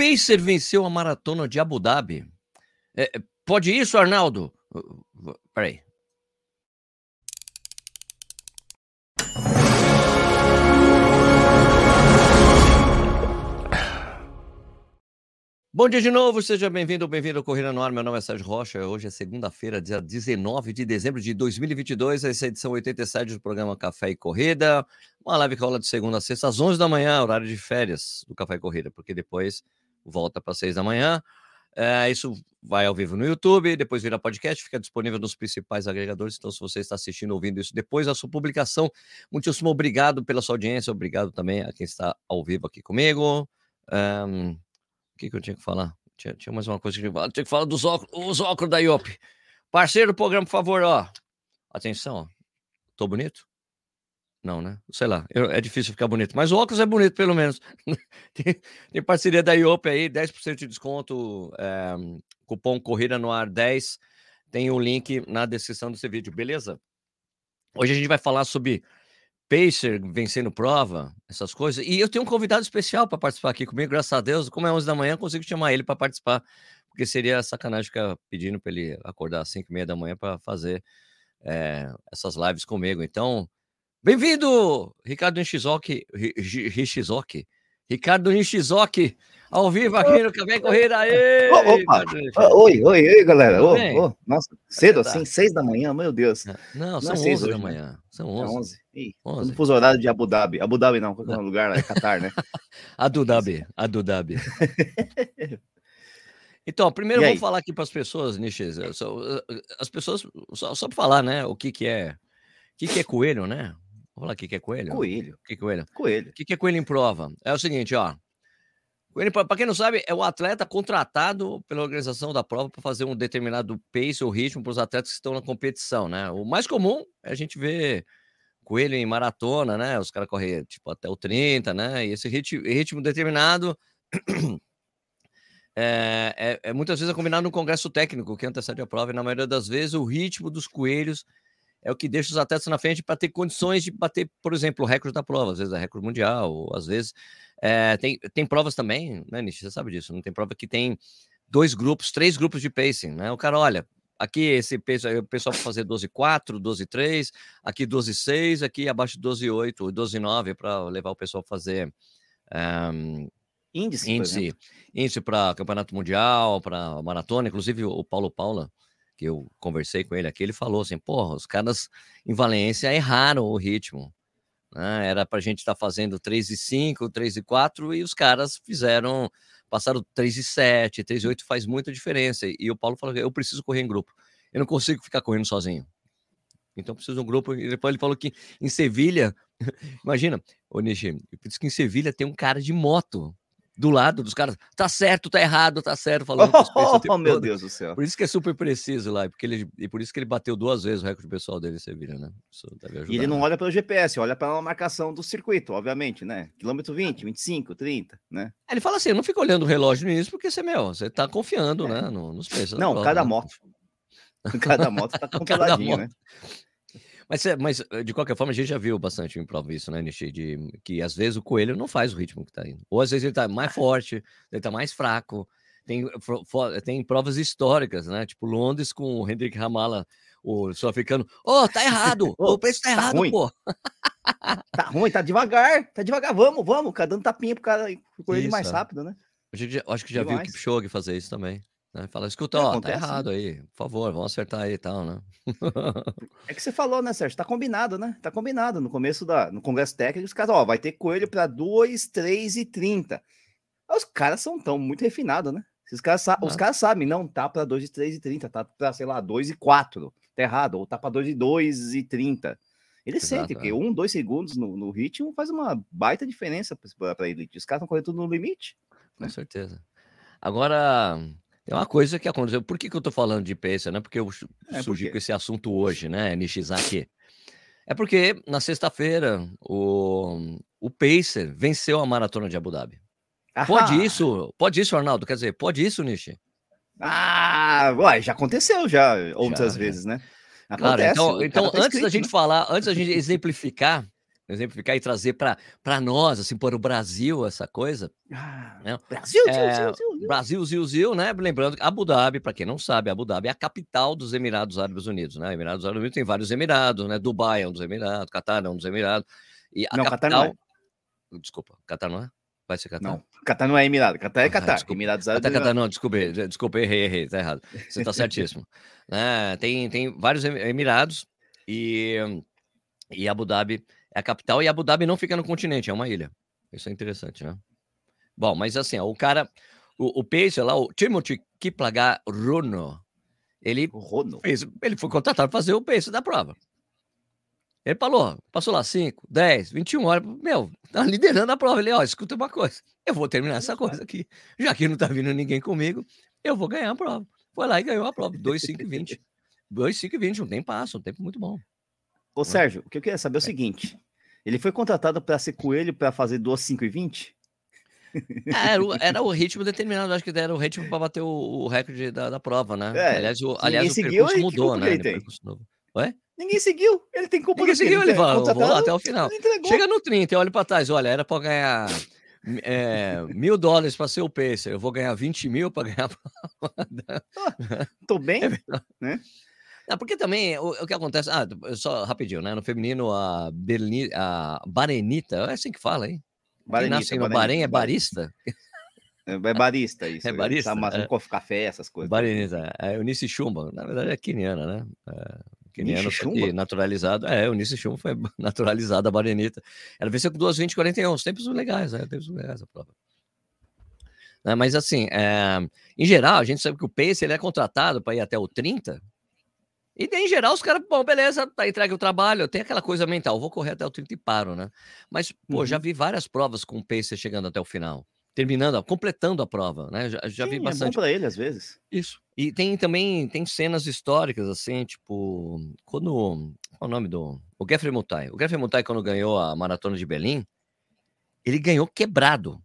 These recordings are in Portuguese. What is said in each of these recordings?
Pacer venceu a maratona de Abu Dhabi. É, pode isso, Arnaldo? Peraí. Bom dia de novo, seja bem-vindo ou bem-vindo ao Corrida no Ar. Meu nome é Sérgio Rocha. Hoje é segunda-feira, dia 19 de dezembro de 2022. Essa é a edição 87 do programa Café e Corrida. Uma live que rola de segunda a sexta às 11 da manhã, horário de férias do Café e Corrida, porque depois volta para 6 da manhã. É, isso vai ao vivo no YouTube, depois vira podcast, fica disponível nos principais agregadores. Então, se você está assistindo, ouvindo isso depois da sua publicação, muitíssimo obrigado pela sua audiência, obrigado também a quem está ao vivo aqui comigo. Um, que, que eu tinha que falar? Tinha, tinha mais uma coisa que eu tinha que falar. Tinha que falar dos óculos, os óculos da IOP. Parceiro do programa, por favor, ó. Atenção, ó. Tô bonito? Não, né? Sei lá, eu, é difícil ficar bonito, mas o óculos é bonito, pelo menos. tem, tem, parceria da IOP aí, 10% de desconto, é, cupom Corrida no Ar 10. Tem o link na descrição desse vídeo, beleza? Hoje a gente vai falar sobre Pacer vencendo prova, essas coisas. E eu tenho um convidado especial para participar aqui comigo, graças a Deus. Como é 11 da manhã, consigo chamar ele para participar, porque seria sacanagem ficar pedindo para ele acordar às 5 e meia da manhã para fazer é, essas lives comigo. Então, bem-vindo, Ricardo Nishizoki, Rishizoki, Ricardo Nishizoki, ao vivo aqui no Café Corrida. Aê, Opa! Oi, oi, oi, galera. Nossa, cedo assim, seis da manhã, meu Deus. Não, não são é seis da né? manhã. São onze. É onze. Ih, 11. fuso horário de Abu Dhabi. Abu Dhabi não, qual é lugar lá? É Qatar, né? Abu Dhabi, Abu Dhabi. Então, primeiro vamos falar aqui para as pessoas, Niches. As pessoas, só, só para falar, né? O que, que é. O que, que é coelho, né? Vamos falar o que, é coelho? Coelho. O que, é coelho? Coelho. O que, é coelho em prova? É o seguinte, ó. Para quem não sabe, é o atleta contratado pela organização da prova para fazer um determinado pace ou ritmo para os atletas que estão na competição, né? O mais comum é a gente ver coelho em maratona, né? Os caras correm tipo até o 30, né? E esse ritmo, ritmo determinado é, é, é, muitas vezes é combinado no congresso técnico que antecede a prova, e na maioria das vezes o ritmo dos coelhos é o que deixa os atletas na frente para ter condições de bater, por exemplo, o recorde da prova, às vezes é recorde mundial, ou às vezes é, tem, tem provas também, né, Nish? Você sabe disso, não tem prova que tem dois grupos, três grupos de pacing, né? O cara, olha, aqui esse o pessoal vai fazer 12,4, 12,3, aqui 12,6, aqui abaixo de 12,8, 12,9 para levar o pessoal a fazer um, índice, índice, índice para campeonato mundial, para maratona, inclusive o Paulo Paula que eu conversei com ele aqui, ele falou assim: porra, os caras em Valência erraram o ritmo. Né? Era para a gente estar tá fazendo 3 e 5, 3 e 4, e os caras fizeram, passaram 3 e 7, 3 e 8 faz muita diferença. E o Paulo falou: eu preciso correr em grupo. Eu não consigo ficar correndo sozinho. Então preciso de um grupo. E depois ele falou que em Sevilha, imagina, o Nishi, disse que em Sevilha tem um cara de moto do lado dos caras. Tá certo, tá errado, tá certo, falando oh, oh meu Deus do céu. Por isso que é super preciso lá, porque ele, e por isso que ele bateu duas vezes o recorde pessoal dele em Sevilha, né? e ele não olha pelo GPS, olha pela marcação do circuito, obviamente, né? Quilômetro 20, 25, 30, né? Ele fala assim: eu não fico olhando o relógio nisso, porque você, meu, você tá confiando, é. né? No, nos preços. Não, cada né? moto. Cada moto tá controladinho, né? Mas, mas, eh, de qualquer forma, a gente já viu bastante em prova isso, né, Nishi? De que às vezes o coelho não faz o ritmo que tá indo. Ou às vezes ele tá mais forte, ele tá mais fraco. Tem, tem provas históricas, né? Tipo Londres com o Hendrik Ramala, o sul-africano. Ô, oh, tá errado! o preço tá, tá errado, ruim. pô! tá ruim, tá devagar, tá devagar. Vamos, vamos, cara, dando tapinha pro cara correr mais é. rápido, né? Eu acho que já Demais. viu o Kipchoge fazer isso também. Né? Fala, escuta, ó, tá acontece, tá errado né? aí, por favor, vamos acertar aí e tal, né? é que você falou, né, Sérgio? Tá combinado, né? Tá combinado. No começo da, no Congresso Técnico, os caras, ó, vai ter coelho para 2, 3 e 30. Os caras são tão muito refinados, né? Os caras, ah. os caras sabem, não, tá para 2 e 3 e 30, tá para, sei lá, 2 e 4. Tá errado, ou tá para 2 e 2 e 30. Eles Exato, sentem que é. um, dois segundos no, no ritmo faz uma baita diferença para elite. Os caras estão correndo tudo no limite. Com né? certeza. Agora, é uma coisa que aconteceu. Por que, que eu tô falando de pacer, né? Porque eu é surgi com esse assunto hoje, né, Nishizaki? É porque na sexta-feira o, o Pacer venceu a maratona de Abu Dhabi. Ahá. Pode isso? Pode isso, Arnaldo? Quer dizer, pode isso, Nishi? Ah, uai, já aconteceu já outras já, vezes, já. né? Acontece, claro, então, então tá antes da gente falar, antes da gente exemplificar exemplificar e trazer para nós, assim, para o Brasil, essa coisa. Ah, né? Brasil, é, Zil, Zil, Zil. Brasil, Zil, Zil, né? Lembrando que Abu Dhabi, para quem não sabe, Abu Dhabi é a capital dos Emirados Árabes Unidos, né? Emirados Árabes Unidos tem vários Emirados, né? Dubai é um dos Emirados, Qatar é um dos Emirados. E a não, capital... Qatar não é. Desculpa, Qatar não é? Vai ser Qatar? Não, Qatar não é Emirado, Qatar é ah, Qatar. Desculpa. Emirados Árabes Qatar, Qatar, não, desculpa, desculpa, errei, errei, tá errado. Você tá certíssimo. é, tem, tem vários Emirados e, e Abu Dhabi é a capital, e Abu Dhabi não fica no continente, é uma ilha. Isso é interessante, né? Bom, mas assim, ó, o cara, o, o Pacer lá, o Timothy Kiplagar Rono, ele, Rono. Fez, ele foi contratado para fazer o Pacer da prova. Ele falou, passou lá 5, 10, 21 horas, meu, tá liderando a prova. Ele, ó, escuta uma coisa, eu vou terminar essa coisa aqui. Já que não tá vindo ninguém comigo, eu vou ganhar a prova. Foi lá e ganhou a prova, 2, 5 e 20. 2, 5 e 20, um tempo passa, um tempo muito bom. Ô, Sérgio, o que eu queria saber é o seguinte: ele foi contratado para ser coelho para fazer 2, 5 e 20? É, era, o, era, o, ritmo determinado, acho que era o ritmo para bater o, o, recorde da, da, prova, né? É, aliás, o, aliás, o seguiu, percurso mudou, né? Ué? Ninguém seguiu, ele tem culpa Ninguém seguiu, ele vou lá até o final. Chega no 30, eu olho para trás, olha, era para ganhar é, mil dólares para ser o pacer, eu vou ganhar 20 mil para ganhar a prova. Tô bem, é né? Porque também o, o, que acontece. Ah, só rapidinho, né? No feminino, a, Berni, a Barenita, é assim que fala, hein? Barenita, nasce no Bahrein é barista? É, é barista, isso. É barista. Tá, mas é. café, essas coisas. Barenita, é Eunice Chumba, na verdade é queniana, né? É, queniana foi naturalizado. É, Eunice Chumba foi naturalizada a Barenita. Ela venceu com 2,20 41, os tempos legais, né? Tempos legais a prova. Né, mas assim, é, em geral, a gente sabe que o Pace ele é contratado para ir até o 30, e em geral, os caras, bom, beleza, tá entregue o trabalho, tem aquela coisa mental, vou correr até o 30 e paro, né? Mas, pô, uhum. já vi várias provas com o pacer chegando até o final, terminando, completando a prova, né? Já, já Sim, vi bastante. É bom pra ele, às vezes. Isso. E tem também, tem cenas históricas, assim, tipo, quando, qual é o nome do... O Geoffrey Mutai. O Geoffrey Mutai, quando ganhou a Maratona de Berlim, ele ganhou quebrado.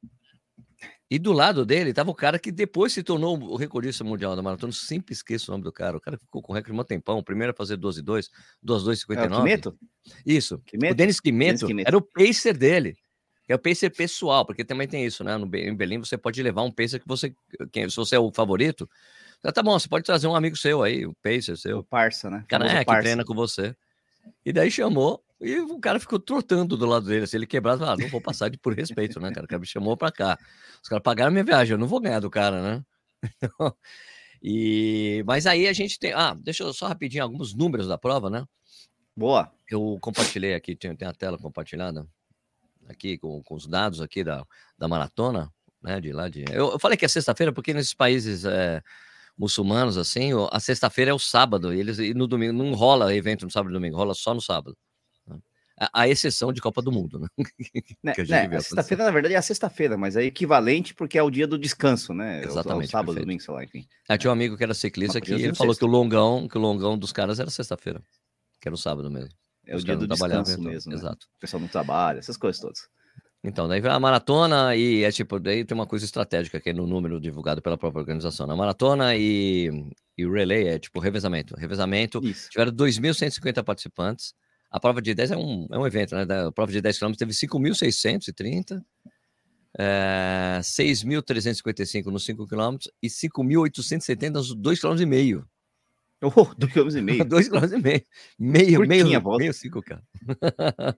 E do lado dele estava o cara que depois se tornou o recordista mundial da maratona. Sempre esqueço o nome do cara. O cara ficou com o recorde de um tempão. O primeiro a fazer 12 2, 12 2 59. É, Quimeto? Isso. Quimeto? O Denis Quimeto, era o pacer dele. É o pacer pessoal, porque também tem isso, né? No, em Berlim você pode levar um pacer que você, quem, se você é o favorito, tá bom, você pode trazer um amigo seu aí, o pacer seu. O parça, né? O cara é, que treina com você. E daí chamou, e o cara ficou trotando do lado dele. Se assim, ele quebrado, ah, não vou passar de por respeito, né, cara? O cara me chamou pra cá. Os caras pagaram minha viagem, eu não vou ganhar do cara, né? e... Mas aí a gente tem. Ah, deixa eu só rapidinho alguns números da prova, né? Boa. Eu compartilhei aqui, tem, tem a tela compartilhada aqui com, com os dados aqui da, da maratona, né? De lá de. Eu, eu falei que é sexta-feira porque nesses países. É muçulmanos, assim, a sexta-feira é o sábado, e eles e no domingo não rola evento no sábado e domingo, rola só no sábado a, exceção de Copa do Mundo, né? né, né sexta-feira, na verdade, é a sexta-feira, mas é equivalente porque é o dia do descanso, né? Exatamente. O, o sábado, domingo, sei lá, enfim. Ah, tinha um amigo que era ciclista que ele falou sexta. que o longão, que o longão dos caras era sexta-feira, que era o sábado mesmo. É Os o dia do descanso mesmo. Né? Exato. O pessoal não trabalha, essas coisas todas. Então, daí a maratona e é tipo, daí tem uma coisa estratégica aqui no número divulgado pela própria organização. A maratona e, e o relay é tipo revezamento. Revezamento, Isso. tiveram 2.150 participantes. A prova de 10 é um, é um evento, né? A prova de 10 km teve 5.630, é, 6.355 nos 5 km e 5.870 nos 2 km e meio. Oh, 2 km e meio. 2 km e meio. Meio, meio, meio 5 km.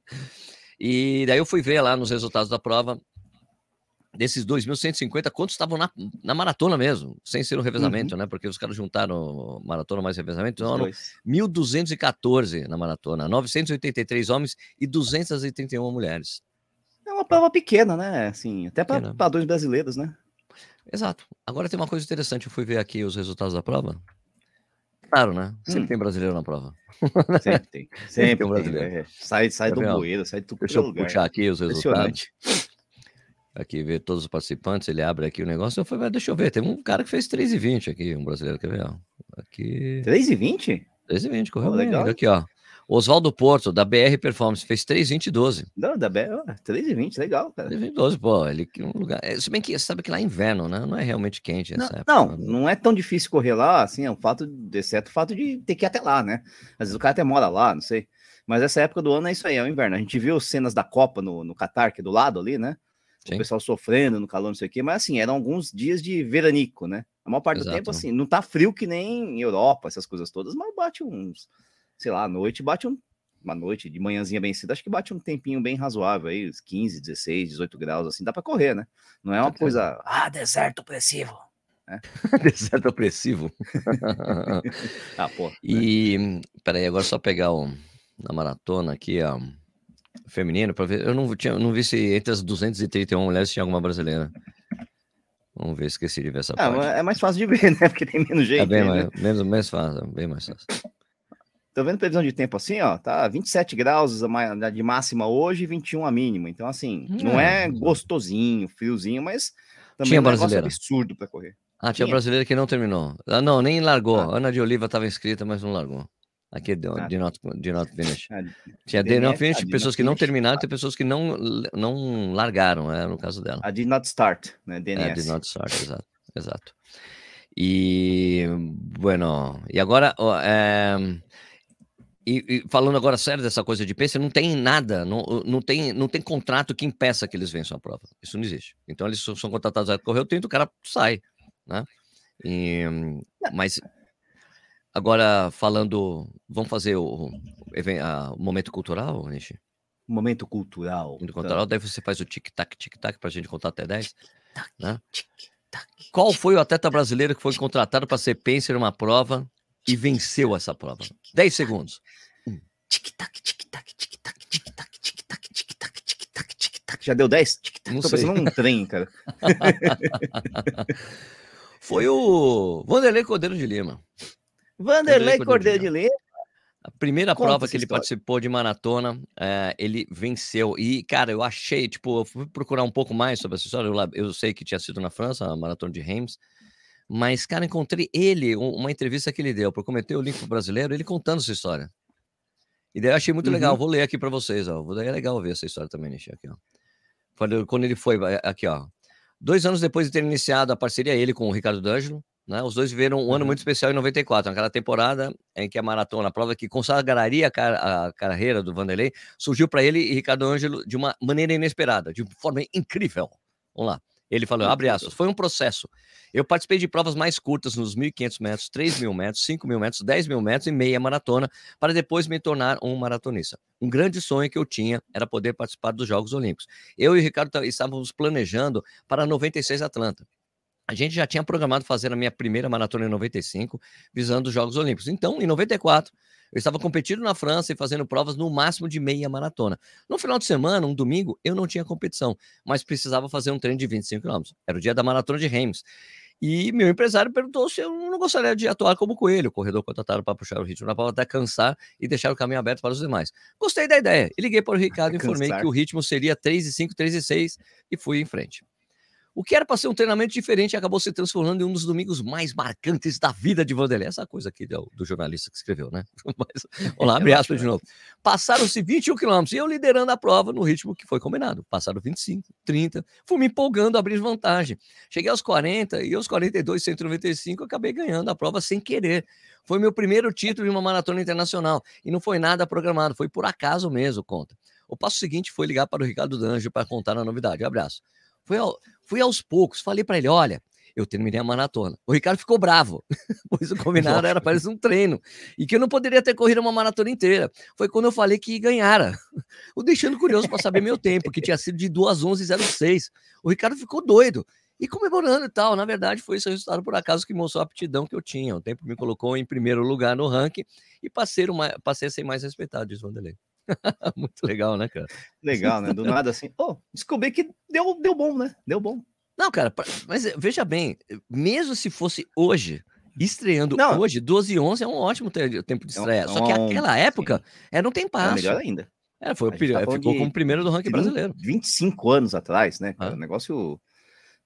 e daí eu fui ver lá nos resultados da prova desses 2.150, quantos estavam na, na maratona mesmo, sem ser um revezamento, uhum. né? Porque os caras juntaram maratona mais revezamento, então eram 1.214 na maratona, 983 homens e 231 mulheres. É uma prova pequena, né? Assim, até para padrões brasileiros, né? Exato. Agora tem uma coisa interessante, eu fui ver aqui os resultados da prova. Claro, né? Sempre hum. tem brasileiro na prova. Sempre tem. Sempre, Sempre tem um brasileiro. Tem, é. Sai, sai do bueiro, sai do Deixa eu puxar aqui os resultados aqui ver todos os participantes, ele abre aqui o negócio, eu falei, deixa eu ver, tem um cara que fez 3,20 aqui, um brasileiro, quer ver? Ó. Aqui... 3,20? 3,20, correu oh, bem, legal. aqui, ó. Oswaldo Porto, da BR Performance, fez 3,20 12. Não, da BR, 3,20, legal, cara. 3,20 12, pô, ele um lugar. É, se bem que você sabe que lá é inverno, né? Não é realmente quente essa não, época. Não, não é tão difícil correr lá, assim, é um fato, exceto o fato de ter que ir até lá, né? Às vezes o cara até mora lá, não sei. Mas essa época do ano é isso aí, é o inverno. A gente viu cenas da Copa no, no Catar, que é do lado ali, né? Sim. O pessoal sofrendo no calor, não sei o quê, mas assim, eram alguns dias de veranico, né? A maior parte Exato. do tempo, assim, não tá frio que nem Europa, essas coisas todas, mas bate uns, sei lá, à noite bate um, uma noite, de manhãzinha bem cedo, acho que bate um tempinho bem razoável aí, uns 15, 16, 18 graus, assim, dá para correr, né? Não é uma tá coisa, ah, deserto opressivo. É. deserto opressivo. ah, pô. E, né? peraí, agora só pegar o, na maratona aqui, ó, feminino, para ver, eu não, tinha, não vi se entre as 231 mulheres tinha alguma brasileira. Vamos ver, esqueci de ver essa ah, parte. É mais fácil de ver, né? Porque tem menos jeito. É bem mais, menos, mais fácil, bem mais fácil. Tô vendo previsão de tempo assim, ó, tá 27 graus de máxima hoje e 21 a mínima. Então, assim, hum, não é gostosinho, friozinho, mas também tinha é um brasileira. absurdo para correr. Ah, tinha, tinha brasileira que não terminou. Ah, não, nem largou. Ah. Ana de Oliva estava inscrita, mas não largou. Aqui de, ah. not, de not finish. Ah, tinha de not finish, pessoas que não terminaram, tem pessoas que não, não largaram, é, no caso dela. A did not start, né? DNS. É, did not start, exato. exato. E, bueno, e agora, é, e, e, falando agora sério dessa coisa de pace, não tem nada, não, não, tem, não tem contrato que impeça que eles vençam a prova. Isso não existe. Então eles são contratados a correr o tempo, o cara sai, né? E, mas agora falando, vamos fazer o, o, o momento cultural, Nishi? Momento cultural. Momento cultural, daí você faz o tic-tac, tic-tac pra gente contar até 10. Né? Qual foi o atleta brasileiro que foi contratado para ser pacer numa prova e venceu essa prova? 10 segundos. Tic-tac, tic-tac, tic-tac, tic-tac, tic-tac, tic-tac, tic-tac, tic-tac. Já deu 10? Tic-tac. Tô sei. pensando num trem, cara. Foi o Vanderlei Cordeiro de Lima. Vanderlei, Cordeiro, de Lima. A primeira Conta prova que ele história. participou de maratona, é, ele venceu. E, cara, eu achei, tipo, eu fui procurar um pouco mais sobre essa história. Eu, eu sei que tinha sido na França, a maratona de Reims. Mas, cara, encontrei ele, uma entrevista que ele deu para o link brasileiro, ele contando essa história. E daí eu achei muito uhum. legal. Vou ler aqui para vocês, ó. Daí é legal ver essa história também, Nishi, aqui, ó. Quando, quando ele foi, aqui, ó. Dois anos depois de ter iniciado a parceria ele com o Ricardo D'Angelo, né? Os dois viveram um uhum. ano muito especial em 94, naquela temporada em que a maratona, a prova que consagraria a, car a carreira do Vanderlei, surgiu para ele e Ricardo Ângelo de uma maneira inesperada, de forma incrível. Vamos lá. Ele falou, abre aspas, foi um processo. Eu participei de provas mais curtas nos 1.500 metros, 3.000 metros, 5.000 metros, 10.000 metros e meia maratona, para depois me tornar um maratonista. Um grande sonho que eu tinha era poder participar dos Jogos Olímpicos. Eu e o Ricardo estávamos planejando para 96 Atlanta. A gente já tinha programado fazer a minha primeira maratona em 95, visando os Jogos Olímpicos. Então, em 94, eu estava competindo na França e fazendo provas no máximo de meia maratona. No final de semana, um domingo, eu não tinha competição, mas precisava fazer um treino de 25 km. Era o dia da maratona de Reims. E meu empresário perguntou se eu não gostaria de atuar como coelho, corredor contratado para puxar o ritmo na prova até cansar e deixar o caminho aberto para os demais. Gostei da ideia e liguei para o Ricardo e informei que o ritmo seria 3 e 5, 3 e 6 e fui em frente. O que era para ser um treinamento diferente acabou se transformando em um dos domingos mais marcantes da vida de Vanderlei. Essa coisa aqui do, do jornalista que escreveu, né? Mas, vamos lá, abre aspas de novo. Passaram-se 21 quilômetros e eu liderando a prova no ritmo que foi combinado. Passaram 25, 30, fui me empolgando, abrir vantagem. Cheguei aos 40 e aos 42, 195, acabei ganhando a prova sem querer. Foi meu primeiro título de uma maratona internacional e não foi nada programado, foi por acaso mesmo, conta. O passo seguinte foi ligar para o Ricardo Danjo para contar a novidade. Abraço. Fui, ao, fui aos poucos, falei para ele: olha, eu terminei a maratona. O Ricardo ficou bravo, pois o combinado era para um treino e que eu não poderia ter corrido uma maratona inteira. Foi quando eu falei que ganhara, o deixando curioso para saber meu tempo, que tinha sido de 2:11:06. O Ricardo ficou doido e comemorando e tal. Na verdade, foi esse resultado por acaso que mostrou a aptidão que eu tinha. O tempo me colocou em primeiro lugar no ranking e passei, uma, passei a ser mais respeitado, diz Vanderlei. Muito legal, né, cara? Legal, né? Do nada assim, oh, descobri que deu, deu bom, né? Deu bom. Não, cara, mas eh, veja bem, mesmo se fosse hoje, estreando não, hoje, 12 e 11 é um ótimo tempo de estreia. É um, Só que aquela época sim. era um tempasso. É melhor ainda. É, foi o, tá ficou como primeiro do ranking 20, brasileiro. 25 anos atrás, né? Ah. O negócio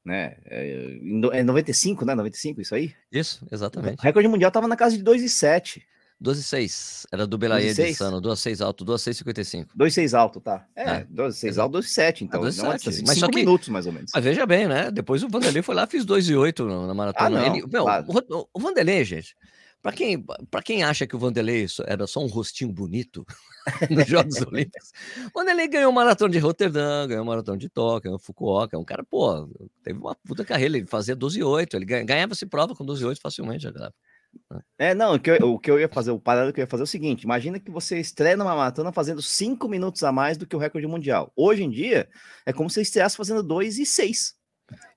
né? É, é 95, né? 95, isso aí? Isso, exatamente. O recorde mundial tava na casa de 2,7. 12,6. Era do Belaia de Sano. 2,6 alto, 2,6,55. 2,6 alto, tá. É, 2,6 alto, 2,7. Então, é, 2, assim, mas só que, minutos mais ou menos. Mas veja bem, né? Depois o Vanderlei foi lá, fiz 2,8 na maratona. Ah, não, Ele, meu, claro. o, o Vanderlei, gente, Para quem, pra quem acha que o Vanderlei era só um rostinho bonito nos Jogos Olímpicos, o Vanderlei ganhou o maratona de Rotterdam, ganhou o maratona de Tóquio, ganhou Fukuoka. É um cara, pô, teve uma puta carreira. Ele fazia 12,8. Ele ganhava-se prova com 12,8 facilmente, já é, não, o que, eu, o que eu ia fazer, o paralelo que eu ia fazer é o seguinte: imagina que você estreia numa maratona fazendo 5 minutos a mais do que o recorde mundial. Hoje em dia, é como se você estreasse fazendo 2 e 6.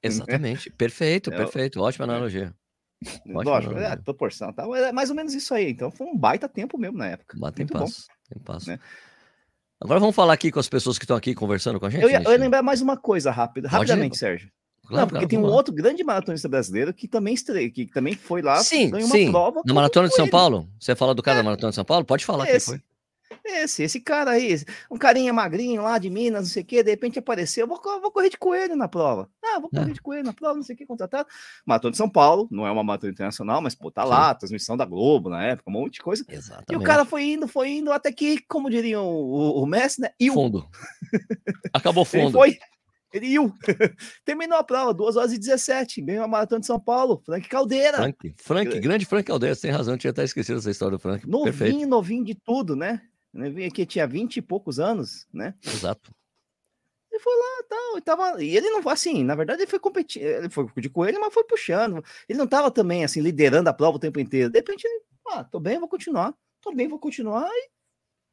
Exatamente, perfeito, é, perfeito, ótima analogia. Lógico, é, proporção, tá? é mais ou menos isso aí. Então foi um baita tempo mesmo na época. Bate em passo, em passo. Né? Agora vamos falar aqui com as pessoas que estão aqui conversando com a gente. Eu ia, eu ia lembrar mais uma coisa rápida, rapidamente, Sérgio. Claro, não, porque claro, tem um outro grande maratonista brasileiro que também estreia, que também foi lá, sim, ganhou uma sim. prova. Na Maratona de São ele. Paulo? Você fala do cara é. da Maratona de São Paulo? Pode falar esse, quem foi. Esse, esse cara aí, um carinha magrinho lá de Minas, não sei o quê, de repente apareceu, vou, vou correr de coelho na prova. Ah, vou correr é. de coelho na prova, não sei o que, contratado. Maratona de São Paulo, não é uma maratona internacional, mas pô, tá sim. lá, transmissão da Globo na época, um monte de coisa. Exatamente. E o cara foi indo, foi indo, até que, como diriam o, o Messi, né? E o... Fundo. Acabou fundo. Foi, ele iu. Terminou a prova, 2 horas e 17. Ganhou a maratona de São Paulo. Frank Caldeira. Frank, Frank grande Frank Caldeira, tem razão, tinha até esquecido essa história do Frank. Novinho, Perfeito. novinho de tudo, né? Vim aqui, tinha 20 e poucos anos, né? Exato. Ele foi lá tal, e tava. E ele não foi assim, na verdade, ele foi competir, ele foi de coelho, mas foi puxando. Ele não tava também assim, liderando a prova o tempo inteiro. De repente, ele, ah, tô bem, vou continuar, tô bem, vou continuar,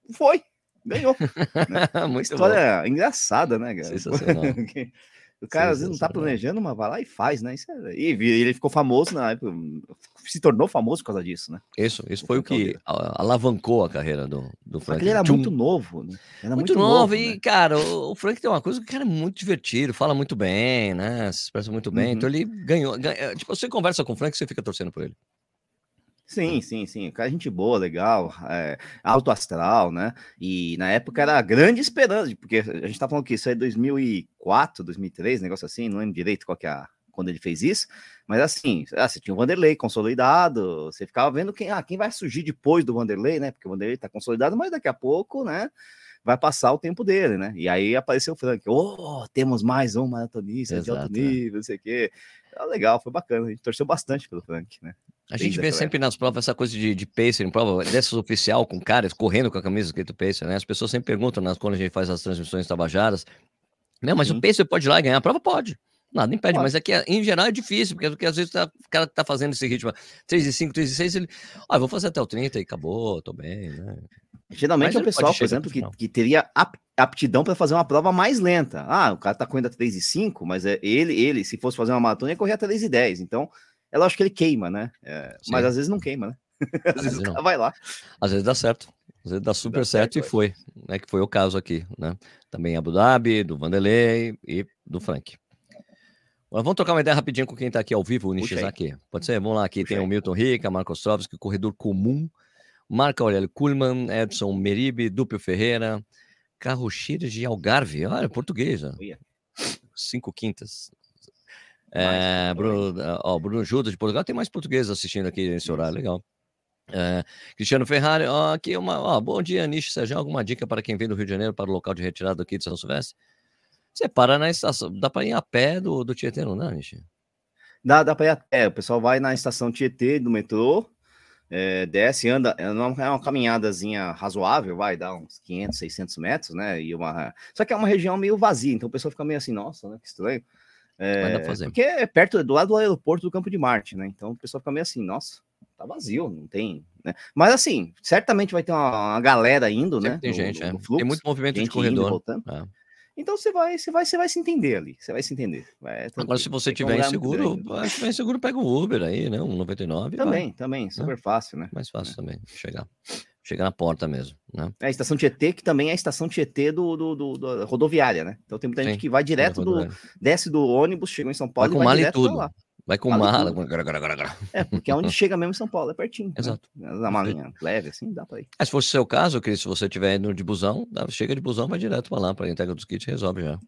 e foi ganhou. Né? Uma história bom. engraçada, né, cara? Sensacional. O cara às vezes não tá planejando, mas vai lá e faz, né? Isso é... E ele ficou famoso na época, se tornou famoso por causa disso, né? Isso, isso foi o que alavancou a carreira do, do Frank. Ele era muito novo, né? Era muito, muito novo, novo, e, né? cara, o, Frank tem uma coisa que o cara é muito divertido, fala muito bem, né? Se expressa muito bem. Uhum. Então ele ganhou, ganhou. Tipo, você conversa com o Frank, você fica torcendo por ele. Sim, sim, sim. O cara é gente boa, legal, é, alto astral, né? E na época era a grande esperança, porque a gente tá falando que isso é 2004, 2003, negócio assim, não lembro direito qual que é a, quando ele fez isso, mas assim, você tinha o Vanderlei consolidado, você ficava vendo quem, ah, quem vai surgir depois do Vanderlei, né? Porque o Vanderlei tá consolidado, mas daqui a pouco, né? Vai passar o tempo dele, né? E aí apareceu o Frank, oh, temos mais um maratonista Exato, de alto é. nível, não sei o quê. Ah, legal, foi bacana, a gente torceu bastante pelo Frank, né? A gente vê sempre nas provas essa coisa de, de pacer, em prova dessas oficial, com caras correndo com a camisa escrito pacer, né? As pessoas sempre perguntam nas, quando a gente faz as transmissões tabajadas, não, mas Sim. o pacer pode ir lá e ganhar a prova? Pode. Nada impede, pode. mas é que em geral é difícil, porque, porque às vezes tá, o cara tá fazendo esse ritmo 3 e 5, 3 e 6, ele, ah, vou fazer até o 30 e acabou, tô bem, né? Geralmente é o pessoal, por exemplo, que, que teria aptidão para fazer uma prova mais lenta. Ah, o cara tá correndo a 3 e 5, mas é ele, ele, se fosse fazer uma maratona, ia correr a 3 e 10. Então, é lógico que ele queima, né? É, mas às vezes não queima, né? às vezes o cara vai lá. Às vezes dá certo. Às vezes dá super dá certo, certo, e foi, né? Que foi o caso aqui, né? Também Abu Dhabi, do Vanderlei e do Frank. Vamos trocar uma ideia rapidinho com quem está aqui ao vivo, o Nishizaki. Pode ser? Vamos lá, aqui Puxa tem aí. o Milton Rica, Marco Ostrovski, corredor comum, Marco Aurélio Kuhlmann, Edson Meribe, Dupio Ferreira, Carrochires de Algarve, olha, português, cinco quintas. É, Bruno, ó, Bruno Judas de Portugal, tem mais portugueses assistindo aqui nesse horário, legal. É, Cristiano Ferrari, ó, aqui uma, ó, bom dia, Nish, Sérgio, alguma dica para quem vem do Rio de Janeiro para o local de retirada aqui de São Silvestre? Você para na estação, dá para ir a pé do, do Tietê, não dá, Nish? Dá, dá para ir a pé, o pessoal vai na estação Tietê do metrô, é, desce, anda, é uma, é uma caminhadazinha razoável, vai dar uns 500, 600 metros, né? E uma, só que é uma região meio vazia, então o pessoal fica meio assim, nossa, né, que estranho. É, porque é perto do lado do aeroporto do Campo de Marte, né? Então o pessoal fica meio assim, nossa, tá vazio, não tem. Né? Mas assim, certamente vai ter uma, uma galera indo, Sempre né? Tem no, gente, no, no fluxo, é. Tem muito movimento de corredor. É. Então você vai, você vai, você vai se entender ali. Você vai se entender. Vai, Agora, se você tiver inseguro, se tiver inseguro, pega um Uber aí, né? Um 99. Também, vai. também, super fácil, né? Mais fácil é. também, chegar. Chegar na porta mesmo, né? É a estação Tietê, que também é a estação Tietê do, do, do, do rodoviária, né? Então tem muita Sim, gente que vai direto do. desce do ônibus, chega em São Paulo vai com e vai direto tudo. lá. Vai com mala. É, porque é onde chega mesmo em São Paulo, é pertinho. Né? Exato. Né? Na malinha leve, assim, dá pra ir. É, se fosse o seu caso, Cris, se você estiver indo de busão, chega de busão, vai direto pra lá, pra entrega dos kits, resolve já.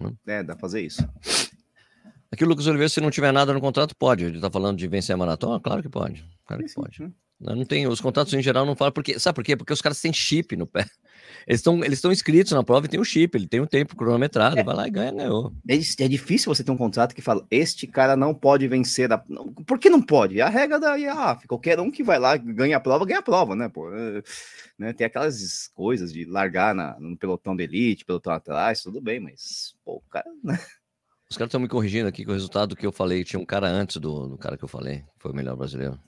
Né? É, dá pra fazer isso. Aqui o Lucas Oliveira, se não tiver nada no contrato, pode. Ele tá falando de vencer a maratona? Claro que pode. Claro que pode. Não tem, os contatos em geral não falam, porque, sabe por quê? Porque os caras têm chip no pé. Eles estão eles inscritos na prova e tem o um chip, ele tem um tempo cronometrado, é, vai lá e ganha, ganhou. É, é, difícil você ter um contrato que fala, este cara não pode vencer a... Por que não pode? A regra da IAF, qualquer um que vai lá ganha a prova, ganha a prova, né, pô? É, né? Tem aquelas coisas de largar na, no pelotão de elite, pelotão atrás, tudo bem, mas, pô, o cara... Né? Os caras estão me corrigindo aqui com o resultado que eu falei. Tinha um cara antes do, do cara que eu falei, foi o melhor brasileiro.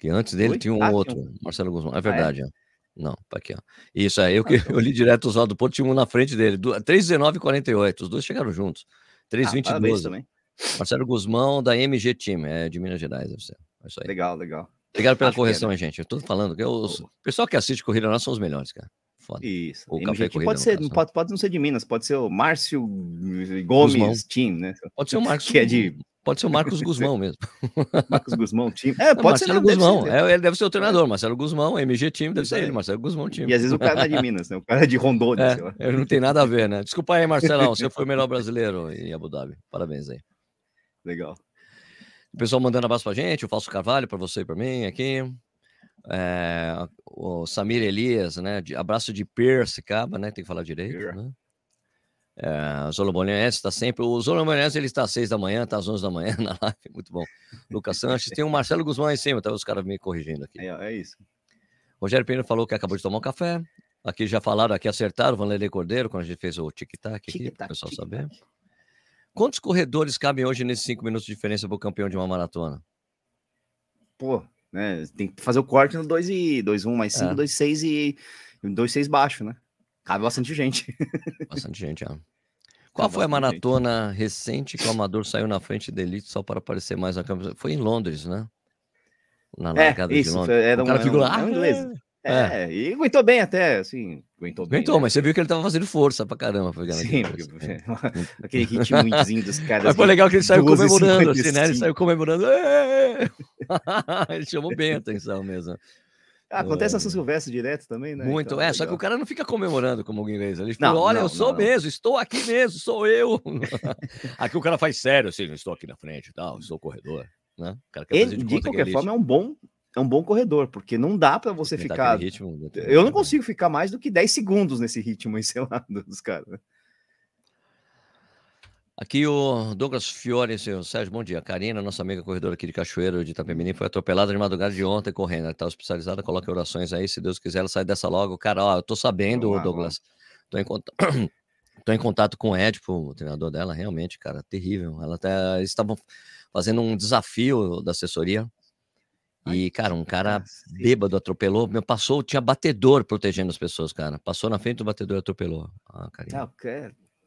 Que antes dele Oi? tinha um ah, outro, um... Marcelo Guzmão. É verdade, ah, é? Não, tá aqui, ó. Isso aí, eu, que, eu li direto os do Porto, tinha um na frente dele. 3,19 e 48. Os dois chegaram juntos. 3,20 ah, Marcelo Guzmão, da MG Team, é de Minas Gerais, deve ser. É isso aí. Legal, legal. Obrigado pela Acho correção, é, né? gente. Eu tô falando que o pessoal que assiste Corrida Nossa são os melhores, cara. Foda. Isso. O café corrida, pode ser, pode, pode não ser de Minas, pode ser o Márcio Gomes Guzmão. Team, né? Pode ser o Marcos. que é de Pode ser o Marcos Guzmão mesmo. Marcos Guzmão, time. É, pode Marcelo ser. Guzmão. Deve ser, é, ele deve ser o treinador. Marcelo Guzmão, MG time, deve ser ele. Marcelo Guzmão, time. E às vezes o cara é de Minas, né? O cara é de Rondônia, é, sei lá. Ele não tem nada a ver, né? Desculpa aí, Marcelão. Você foi o melhor brasileiro em Abu Dhabi. Parabéns aí. Legal. O pessoal mandando abraço pra gente, o Falso Carvalho, pra você e pra mim aqui. É, o Samir Elias, né? De, abraço de Piracicaba, né? Tem que falar direito, né? É, está sempre. O Zolomoniense ele está às seis da manhã, está às onze da manhã na live. Muito bom. Lucas Sanches. Tem o Marcelo Guzmão aí em cima, tá os caras me corrigindo aqui. É, é, isso. Rogério Pinheiro falou que acabou de tomar um café. Aqui já falaram, aqui acertaram, Vanderlei Cordeiro, quando a gente fez o tic-tac aqui, para o pessoal saber. Quantos corredores cabem hoje nesses cinco minutos de diferença para o campeão de uma maratona? Pô, né? Tem que fazer o corte no 2 e 2, 1, mais 5, 2, 6 e 2, 6 baixo, né? Cabe bastante gente. Bastante gente, é. Qual foi a maratona gente. recente que o Amador saiu na frente da Elite só para aparecer mais na câmera? Foi em Londres, né? Na é, largada é, isso, de Londres. Era um, o cara ficou lá. É um inglês. É, é, e aguentou bem até, assim, aguentou bem. Aguentou, né? mas você viu que ele tava fazendo força pra caramba. Sim, porque, aquele ritmozinho dos caras. Mas foi legal que ele saiu comemorando, assim, né? Ele saiu comemorando. ele chamou bem a atenção mesmo. Ah, acontece São Silvestre direto também, né? Muito, então, é, legal. só que o cara não fica comemorando como o inglês. Ele fala, olha, não, eu sou não, mesmo, estou aqui mesmo, sou eu. aqui o cara faz sério, assim, não estou aqui na frente e tal, sou corredor. Né? ele, de, de qualquer forma, é um bom é um bom corredor, porque não dá para você ficar. Ritmo, eu não consigo ficar mais do que 10 segundos nesse ritmo aí, sei lá, dos caras. Né? Aqui o Douglas Fiore, seu Sérgio, bom dia. Karina, nossa amiga corredora aqui de Cachoeiro de Itapemirim, foi atropelada de madrugada de ontem correndo. Ela está hospitalizada, coloque orações aí, se Deus quiser, ela sai dessa logo. Cara, ó, eu tô sabendo, lá, Douglas. Tô em, contato, tô em contato com o Edipo, o treinador dela, realmente, cara, terrível. Ela tá, eles estavam fazendo um desafio da assessoria. E, cara, um cara bêbado atropelou, meu, passou, tinha batedor protegendo as pessoas, cara. Passou na frente do batedor e atropelou. Ah, Karina. Não,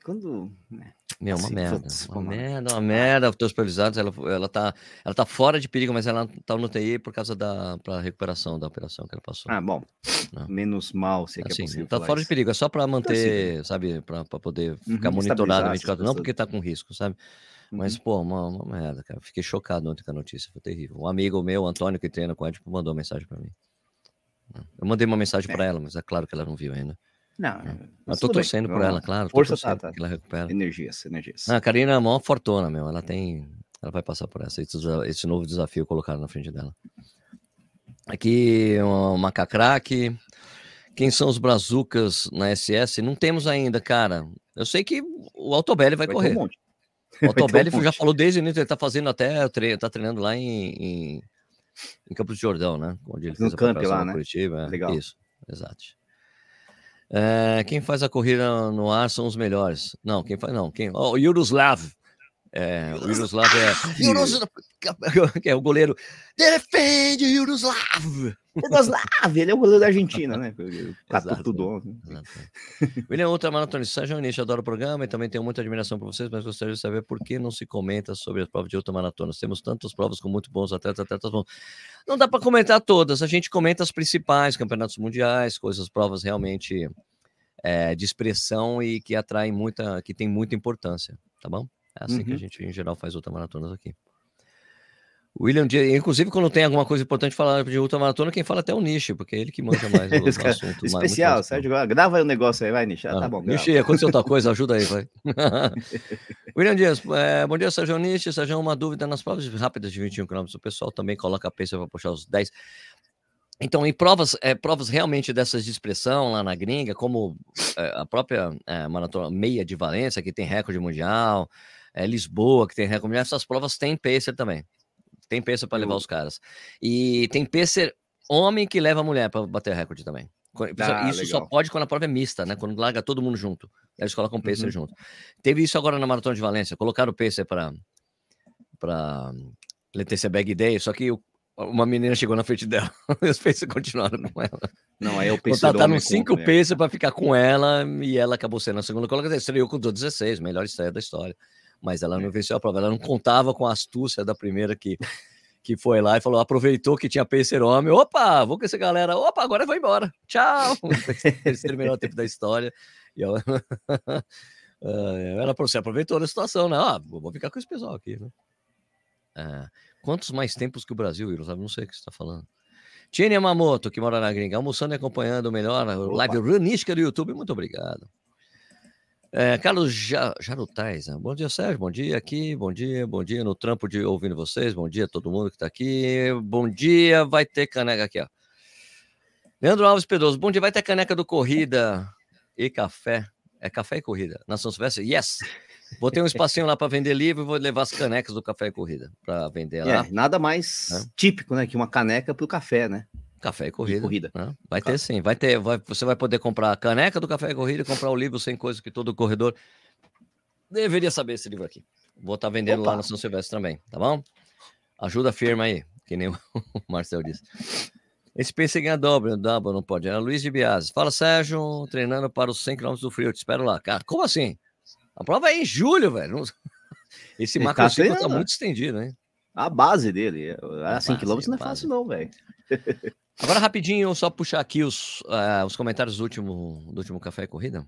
quando. Né, Meu, uma assim, merda. Putz, uma, merda, uma merda. Os teus supervisados, ela, ela, tá, ela tá fora de perigo, mas ela tá no TI por causa da pra recuperação da operação que ela passou. Ah, bom. Não. Menos mal, se é assim, que é Tá fora isso. de perigo, é só para então, manter, então, assim, sabe, para poder ficar uhum, monitorado 24 não porque tá com risco, sabe? Uhum. Mas, pô, uma, uma, merda, cara. Fiquei chocado ontem com a notícia, foi terrível. Um amigo meu, Antônio, que treina com a tipo, mandou uma mensagem para mim. Eu mandei uma mensagem é. para ela, mas é claro que ela não viu ainda. Não, é. eu tô torcendo por ela, claro. Força tá, tá. Que ela recupera. Energias, energias. a Karina é a maior fortuna, meu. Ela tem. Ela vai passar por essa. Esse, novo desafio colocado na frente dela. Aqui, uma cacraque. Quem são os brazucas na SS? Não temos ainda, cara. Eu sei que o Altobelli vai, vai correr. Um o Altobelli um já falou desde o início, ele tá fazendo até, tá treinando lá em, em, em Campos de Jordão, né? Onde ele no camp lá, né? Curitiba. Legal. Isso, exato. É, quem faz a corrida no ar são os melhores. Não, quem faz não. Quem? Oh, o Yuroslav. É, o Yuroslav é. Yuroslav, é o goleiro. Defende Yuroslav! Yuroslav, ele é o goleiro da Argentina, né? Catou tudo. William Ultramaratonista, Sérgio Anish, adoro o programa e também tenho muita admiração por vocês, mas gostaria de saber por que não se comenta sobre as provas de ultramaratonas. Temos tantas provas com muito bons atletas, atletas bons. Não dá para comentar todas, a gente comenta as principais, campeonatos mundiais, coisas, provas realmente é, de expressão e que atraem muita, que tem muita importância, tá bom? É assim uhum. que a uhum. gente, em geral, faz ultramaratonas aqui. William Dias, inclusive quando tem alguma coisa importante falar de ultramaratona, quem fala até é o Nishi, porque é ele que manja mais o, o assunto. Especial, mais, Sérgio, grava aí um negócio aí, vai, Nishi. Ah, tá bom. Nishi, aconteceu outra coisa, ajuda aí, vai. William Dias, é, bom dia, Sérgio Nishi. Sérgio, uma dúvida nas provas rápidas de 21 km. O pessoal também coloca a peça para puxar os 10. então, em provas, é, provas realmente dessas de expressão lá na gringa, como é, a própria é, maratona meia de Valência, que tem recorde mundial, é, Lisboa, que tem recorde mundial, essas provas têm pacer também. Tem pacer para levar os caras. E tem pacer homem que leva a mulher para bater recorde também. Ah, isso legal. só pode quando a prova é mista, né? Quando larga todo mundo junto. Eles colocam o pacer uhum. junto. Teve isso agora na Maratona de Valência. Colocaram o pacer para para Letícia Bag Day, só que o, uma menina chegou na frente dela. Os pacers continuaram com ela. Não, aí eu pensei. Tá no 5 pacers para ficar com ela e ela acabou sendo a segunda colocação. Estreou com 16, melhor estreia da história. Mas ela não é. venceu a prova. Ela não contava com a astúcia da primeira que que foi lá e falou, aproveitou que tinha pacer homem, opa, vou com essa galera, opa, agora eu vou embora, tchau. Eles terminou o tempo da história. E ela, ela você aproveitou a situação, né? Ah, vou ficar com esse pessoal aqui, né? É, quantos mais tempos que o Brasil, Iro? Não sei o que você está falando. Tiene Yamamoto, que mora na gringa, almoçando e acompanhando o melhor live runística do YouTube, muito obrigado. É, Carlos Jarutais, né? bom dia, Sérgio, bom dia aqui, bom dia, bom dia no trampo de ouvindo vocês, bom dia a todo mundo que está aqui, bom dia, vai ter caneca aqui, ó. Leandro Alves Pedroso, bom dia, vai ter caneca do Corrida e Café, é Café e Corrida, na São Silvestre? Yes! Vou ter um espacinho lá para vender livro e vou levar as canecas do Café e Corrida para vender lá. É, nada mais é. típico, né, que uma caneca para o café, né? Café e corrida. E corrida. Né? Vai ter sim, vai ter. Vai, você vai poder comprar a caneca do Café e Corrida e comprar o livro sem coisa que todo corredor deveria saber esse livro aqui. Vou estar tá vendendo Opa. lá no São Silvestre também, tá bom? Ajuda a firma aí, que nem o Marcel disse. Esse pense ganha dobra, dobra, não pode. Era Luiz de Biase. Fala, Sérgio, treinando para os 100 km do frio. Eu te espero lá. Cara, como assim? A prova é em julho, velho. Esse macro tá, tá muito estendido, hein? A base dele. A 100 km não é fácil, não, velho. Agora, rapidinho, só puxar aqui os, uh, os comentários do último, do último Café e Corrida.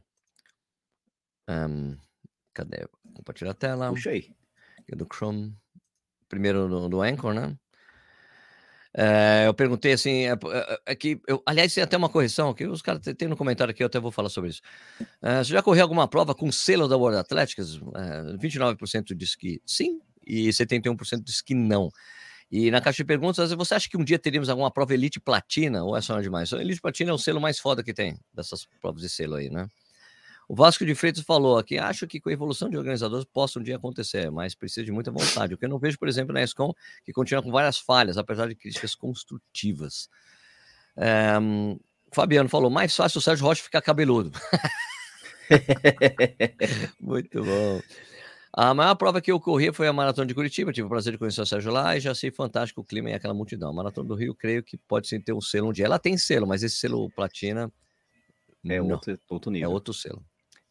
Um, cadê? Compartilhar a tela. Puxa aí. Aqui do Chrome. Primeiro do, do Anchor, né? É, eu perguntei assim, é, é, é, que eu, aliás, tem até uma correção que os caras têm no comentário aqui, eu até vou falar sobre isso. É, você já correu alguma prova com selo da World Athletics? 29% diz que sim e 71% diz que não. E na caixa de perguntas, você acha que um dia teríamos alguma prova Elite Platina ou é só demais? Elite Platina é o selo mais foda que tem dessas provas de selo aí, né? O Vasco de Freitas falou aqui: acho que com a evolução de organizadores possa um dia acontecer, mas precisa de muita vontade. O que eu não vejo, por exemplo, na ESCOM, que continua com várias falhas, apesar de críticas construtivas. É, Fabiano falou: mais fácil o Sérgio Rocha ficar cabeludo. Muito bom. A maior prova que eu corri foi a Maratona de Curitiba, tive o prazer de conhecer o Sérgio lá e já sei fantástico o clima e aquela multidão. A Maratona do Rio, creio que pode sim ter um selo um dia. Ela tem selo, mas esse selo platina é outro, outro nível. É outro selo.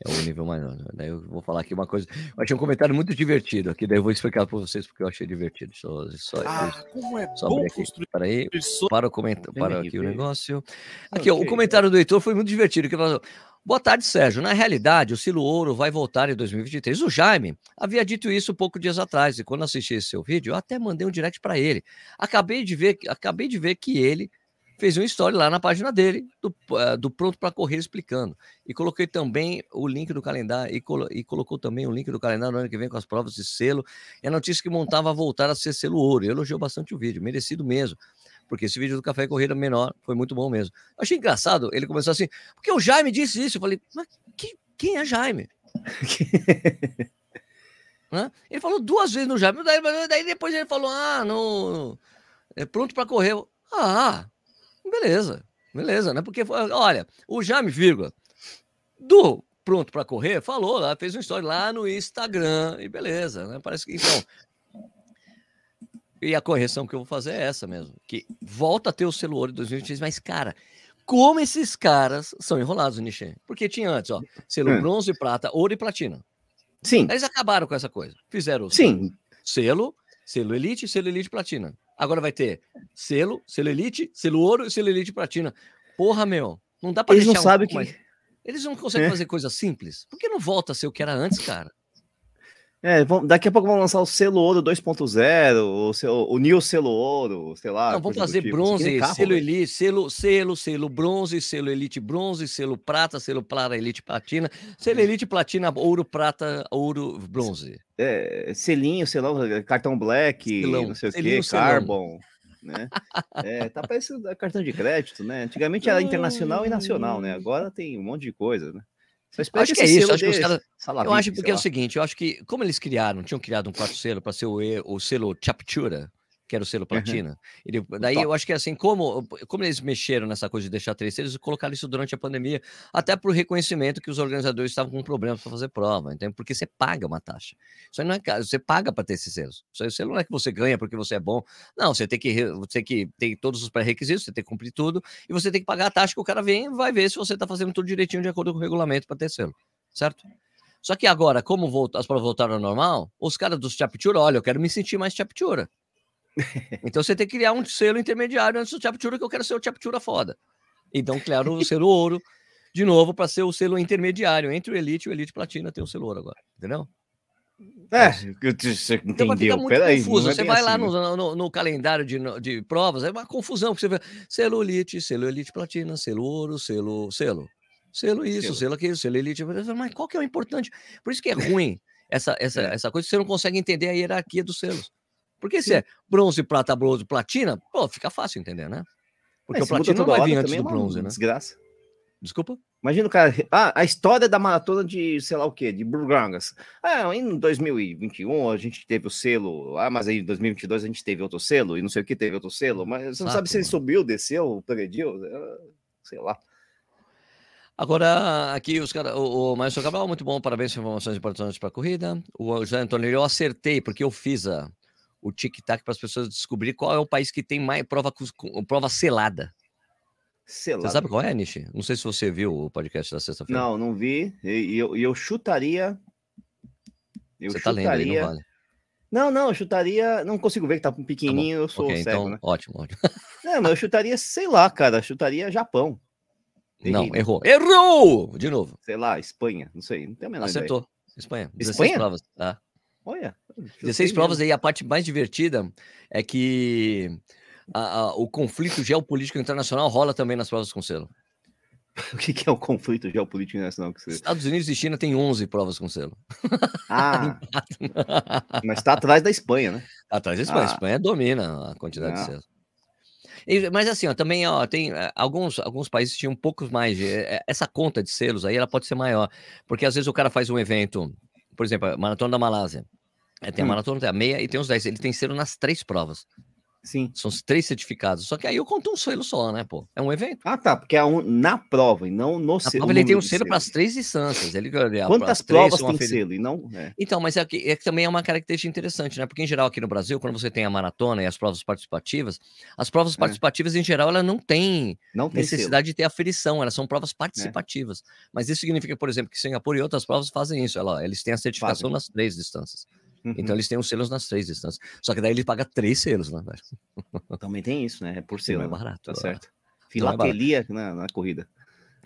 É o nível maior. Né? Daí eu vou falar aqui uma coisa. Eu achei um comentário muito divertido aqui, daí eu vou explicar para vocês porque eu achei divertido. Só, só, ah, como é só bom aqui. Para aí, para o comentário, para aqui o negócio. Aqui, okay. ó, o comentário do Heitor foi muito divertido. Que falou, Boa tarde, Sérgio. Na realidade, o Silo Ouro vai voltar em 2023. O Jaime havia dito isso poucos dias atrás, e quando assisti esse seu vídeo, eu até mandei um direct para ele. Acabei de ver, acabei de ver que ele fez uma história lá na página dele, do, uh, do Pronto para Correr, explicando. E coloquei também o link do calendário, e, colo e, colocou também o link do calendário no ano que vem com as provas de selo, e a notícia que montava voltar a ser selo ouro. E elogiou bastante o vídeo, merecido mesmo porque esse vídeo do Café e Corrida menor foi muito bom mesmo. Eu achei engraçado, ele começou assim, porque o Jaime disse isso. Eu falei, mas que, quem é Jaime? ele falou duas vezes no Jaime, daí, daí depois ele falou, ah, no, é pronto para correr. ah, beleza, beleza, né? Porque, olha, o Jaime, vírgula, do pronto para correr, falou lá, fez uma história lá no Instagram, e beleza, né? Parece que, então, e a correção que eu vou fazer é essa mesmo, que volta a ter o selo ouro de 2023, mas, cara, como esses caras são enrolados, Nichê. Porque tinha antes, ó, selo hum. bronze, prata, ouro e platina. Sim. Eles acabaram com essa coisa. Fizeram Sim. selo, selo elite, selo elite platina. Agora vai ter selo, selo elite, selo ouro e selo elite platina. Porra, meu, não dá para Eles não um sabem que mais... Eles não conseguem é. fazer coisa simples. Por que não volta a ser o que era antes, cara? É, vamos, daqui a pouco vão lançar o selo ouro 2.0, o, o, New selo ouro, sei lá. Não, vamos fazer tipo. bronze, carro, selo elite, selo, selo, selo bronze, selo elite bronze, selo prata, selo plata, elite platina, selo elite platina, ouro, prata, ouro, bronze. É, selinho, sei lá, cartão black, selão, não sei o que, carbon. né? É, tá parecendo cartão de crédito, né? Antigamente era internacional e nacional, né? Agora tem um monte de coisa, né? Acho que é isso. Acho que cara, eu acho porque é o seguinte, eu acho que como eles criaram, tinham criado um quarto selo para ser o, o selo Chaptura, que era o selo platina. Uhum. Ele, daí eu acho que assim, como, como eles mexeram nessa coisa de deixar três eles colocaram isso durante a pandemia, até por reconhecimento que os organizadores estavam com problemas para fazer prova, entende? Porque você paga uma taxa. Isso aí não é você paga para ter esses selos. Isso aí, selo não é que você ganha porque você é bom. Não, você tem que você tem que ter todos os pré-requisitos, você tem que cumprir tudo, e você tem que pagar a taxa que o cara vem e vai ver se você está fazendo tudo direitinho de acordo com o regulamento para ter selo, certo? Só que agora, como volta, as provas voltaram ao normal, os caras dos Chaptura, olha, eu quero me sentir mais Chaptura. Então você tem que criar um selo intermediário antes do Chaptura, que eu quero ser o Chaptura foda. Então criaram o selo ouro de novo para ser o selo intermediário entre o Elite e o Elite Platina tem o selo ouro agora, entendeu? É, você entendeu. Então fica muito Peraí, confuso. É você vai assim, lá no, no, no, calendário de, de provas, é uma confusão, porque você vê selo Elite, selo Elite Platina, selo ouro, selo, selo, selo isso, selo, selo aquilo, selo Elite. Mas qual que é o importante? Por isso que é ruim essa, essa, é. essa coisa, você não consegue entender a hierarquia dos selos. Porque se é bronze, prata, bronze, platina, pô, fica fácil entender, né? Porque é, o platina não vai vir antes do é bronze, né? Desgraça. Desculpa? Imagina o cara. Ah, a história da maratona de sei lá o quê, de Burgangas. Ah, em 2021 a gente teve o selo. Ah, mas aí em 2022 a gente teve outro selo e não sei o que teve outro selo. Mas você não sabe se ele subiu, desceu, progrediu. Ah, sei lá. Agora, aqui os caras. O, o Maestro Cabral, muito bom, parabéns informações importantes para a corrida. O José Antônio, eu acertei, porque eu fiz a, o tic-tac para as pessoas descobrir qual é o país que tem mais prova, prova selada. Selada. Você sabe qual é, Nishi? Não sei se você viu o podcast da sexta-feira. Não, não vi. E eu, eu chutaria. Eu você chutaria... tá lendo aí, não vale. Não, não, eu chutaria. Não consigo ver que tá pequenininho, tá eu sou okay, cego, então, né? Ótimo, ótimo. Não, mas eu chutaria, sei lá, cara. Chutaria Japão. Não, errou. Errou! De novo. Sei lá, Espanha. Não sei. Não tem a menor Acertou. Ideia. Espanha. Espanha? provas. Tá? Olha. 16 provas aí, a parte mais divertida é que a, a, o conflito geopolítico internacional rola também nas provas com selo. O que, que, é o conflito geopolítico internacional? Que você... Estados Unidos e China tem 11 provas com selo. Ah, mas está atrás da Espanha, né? Tá atrás da Espanha. Ah. A Espanha domina a quantidade Não. de selos. E, mas assim, ó, também ó, tem eh, alguns, alguns países tinham um pouco mais de. Eh, essa conta de selos aí ela pode ser maior. Porque às vezes o cara faz um evento, por exemplo, a Maratona da Malásia. É, tem a hum. maratona, tem a meia e tem os 10. Ele tem selo nas três provas. Sim. São os três certificados. Só que aí eu conto um selo só, né, pô? É um evento. Ah, tá. Porque é um, na prova e não no selo. Prova, ele tem um selo para as três instâncias. Ele, Quantas provas tem selo e não? É. Então, mas é que, é que também é uma característica interessante, né? Porque em geral aqui no Brasil, quando você tem a maratona e as provas participativas, as provas é. participativas em geral ela não tem, não necessidade selo. de ter aferição. Elas são provas é. participativas. Mas isso significa, por exemplo, que Singapura e outras provas fazem isso. Ela, eles têm a certificação fazem. nas três distâncias. Então, uhum. Então eles têm os selos nas três distâncias. Só que daí ele paga três selos, né? Também tem isso, né? É por selo. Não é barato. Tá certo. Filatelia é na, na, corrida.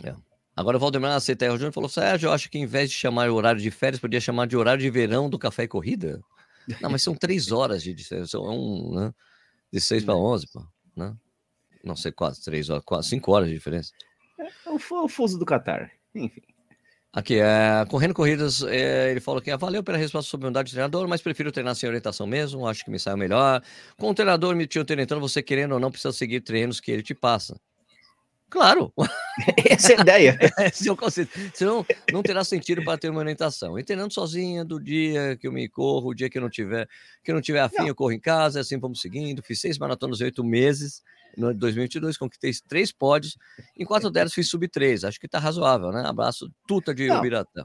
É. Agora o Valdemar CTR Júnior falou: Sérgio, eu acho que em vez de chamar o horário de férias, podia chamar de horário de verão do café e corrida. Não, mas são três horas de diferença. São um, né? De seis para onze, pô. Né? Não sei, quase três horas, quase cinco horas de diferença. É o, o fuso do Qatar. Enfim. Aqui, é, correndo corridas, é, ele falou que valeu pela resposta sobre unidade de treinador, mas prefiro treinar sem orientação mesmo, acho que me sai melhor. Com o treinador me tinha orientando, você querendo ou não, precisa seguir treinos que ele te passa. Claro! Essa é a ideia. Esse é o conceito. Senão não terá sentido para ter uma orientação. E treinando sozinha, do dia que eu me corro, o dia que eu não tiver, que eu não tiver afim, não. eu corro em casa, assim vamos seguindo. Fiz seis maratonas em oito meses no 2022, conquistei três pódios. Em quatro delas fiz sub três. Acho que tá razoável, né? Abraço, tuta de Ubiratã.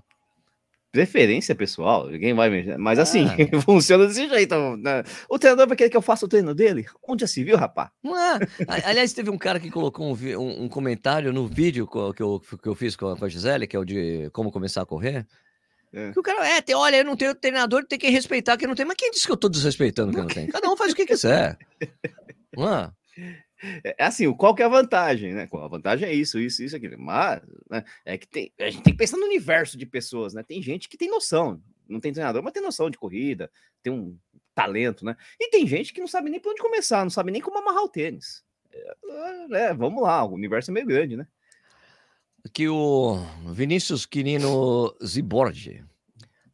Preferência pessoal, ninguém vai mexer. Mas assim, ah. funciona desse jeito. Né? O treinador vai querer que eu faça o treino dele? Onde já se viu, rapaz? Não é. Aliás, teve um cara que colocou um, um, um comentário no vídeo que eu, que eu fiz com a Gisele, que é o de como começar a correr. É. Que o cara, é, tem, olha, eu não tenho treinador, tem que respeitar quem não tem. Mas quem disse que eu tô desrespeitando quem não tem? Cada um faz o que quiser. Não é? É, é assim, qual que é a vantagem, né? A vantagem é isso, isso, isso, aquilo. Mas né, é que tem, a gente tem que pensar no universo de pessoas, né? Tem gente que tem noção, não tem treinador, mas tem noção de corrida, tem um talento, né? E tem gente que não sabe nem por onde começar, não sabe nem como amarrar o tênis. É, é vamos lá, o universo é meio grande, né? Que o Vinícius Quirino Zibordi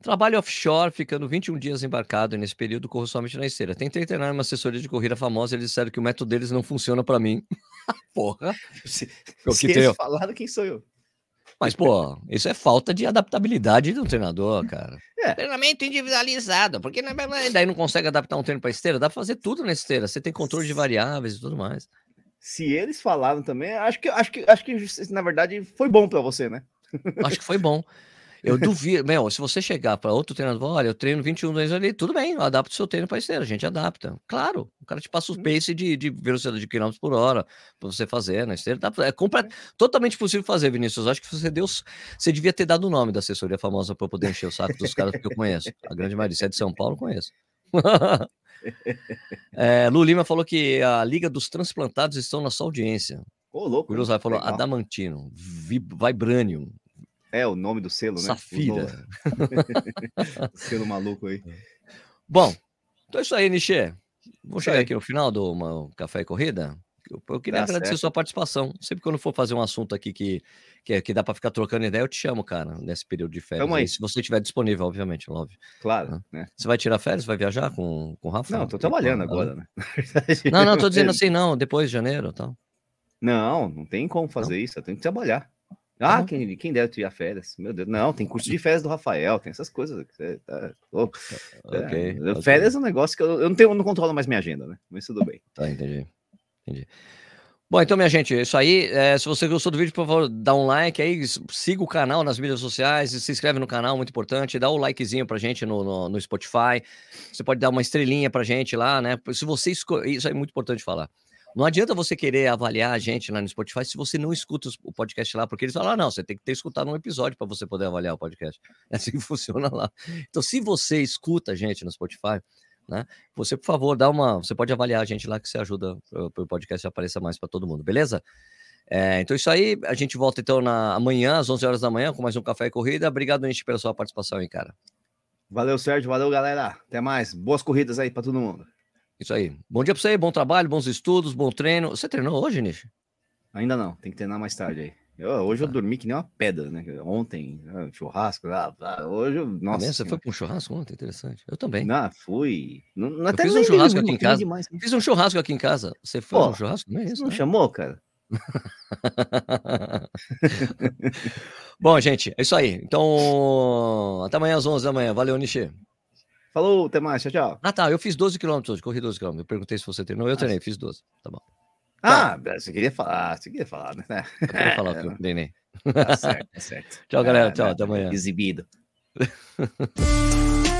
Trabalho offshore, ficando 21 dias embarcado e nesse período corro somente na esteira. Tentei treinar uma assessoria de corrida famosa, eles disseram que o método deles não funciona para mim. Porra. Se, Eu se que eles falaram, quem sou eu? Mas, pô, isso é falta de adaptabilidade do treinador, cara. É. Treinamento individualizado, porque não- daí não consegue adaptar um treino para esteira, dá pra fazer tudo na esteira. Você tem controle de variáveis e tudo mais. Se eles falaram também, acho que, acho que, acho que na verdade foi bom para você, né? Acho que foi bom. Eu duvido, meu, se você chegar para outro treinador, olha, eu treino 21 vezes ali, tudo bem, eu adapto o seu treino para esteira, a gente adapta. Claro, o cara te passa o pace de, de velocidade de quilômetros por hora para você fazer na esteira. Dá pra- é compra- totalmente possível fazer, Vinícius. Acho que você deu, você devia ter dado o nome da assessoria famosa para eu poder encher o saco dos caras que eu conheço. A grande maioria, se é de São Paulo, eu conheço. é, Lu Lima falou que a Liga dos Transplantados estão na sua audiência. Ô, louco. O José falou legal. Adamantino, Vi- Vibranium, É o nome do selo, né? Safira. o selo maluco aí. Bom, então é isso aí, Nichê. Vamos chegar aqui no final do uma- Café e Corrida. Eu, eu queria Tá agradecer certo. sua participação. Sempre quando for fazer um assunto aqui que, que, que dá para ficar trocando ideia, eu te chamo, cara, nesse período de férias. Tamo aí. Se você estiver disponível, obviamente, óbvio. Claro, né? Você vai tirar férias? Vai viajar com, com o Rafa? Não, tô com trabalhando agora, né? Não, não, tô dizendo assim, não, depois de janeiro e tal. Não, não tem como fazer isso, eu tenho que trabalhar. Ah, quem, quem deve tirar férias? Meu Deus, não, tem curso de férias do Rafael, tem essas coisas. tá louco. Ok. É, ok. Férias é um negócio que eu, eu não tenho, eu não controlo mais minha agenda, né? Mas tudo bem. Tá, entendi. Entendi. Bom, então, minha gente, é isso aí. É, se você gostou do vídeo, por favor, dá um like aí, siga o canal nas mídias sociais, se inscreve no canal, muito importante. Dá o likezinho pra gente no, no, no Spotify. Você pode dar uma estrelinha pra gente lá, né? Se você esco... Isso é muito importante falar. Não adianta você querer avaliar a gente lá no Spotify se você não escuta o podcast lá, porque eles falam, ah, não, você tem que ter escutado um episódio para você poder avaliar o podcast. É assim que funciona lá. Então, se você escuta a gente no Spotify, né? Você, por favor, dá uma. Você pode avaliar a gente lá que você ajuda para o podcast aparecer mais para todo mundo, beleza? É, então, isso aí. A gente volta então na, amanhã, às 11 horas da manhã, com mais um Café e Corrida. Obrigado, Nish, pela sua participação aí, cara. Valeu, Sérgio, valeu, galera. Até mais. Boas corridas aí para todo mundo. Isso aí. Bom dia para você, bom trabalho, bons estudos, bom treino. Você treinou hoje, Nish? Ainda não, tem que treinar mais tarde aí. Eu- hoje eu Tá. dormi que nem uma pedra, né? Ontem, ah, churrasco, ah, ah, hoje eu. Ah, Nossa. Você foi para um churrasco ontem? Interessante. Eu também. Não, fui. Não, não, Eu até fiz um churrasco aqui em casa. demais, né? Fiz um churrasco aqui em casa. Você foi Pô, um churrasco? Não é isso? não né? chamou, cara? Bom, gente, é isso aí. Então, até amanhã às 11 da manhã. Valeu, Nishi. Falou, até mais, tchau, tchau. Ah, tá. Eu fiz 12 quilômetros hoje, corri 12 quilômetros. Eu perguntei se você treinou. Eu Ah, treinei, fiz 12. Tá bom. Ah, você queria falar, você queria falar, né? Eu queria falar que eu treinei. Tá certo, tá certo. Tchau, galera. Ah, Tchau, até amanhã. Exibido.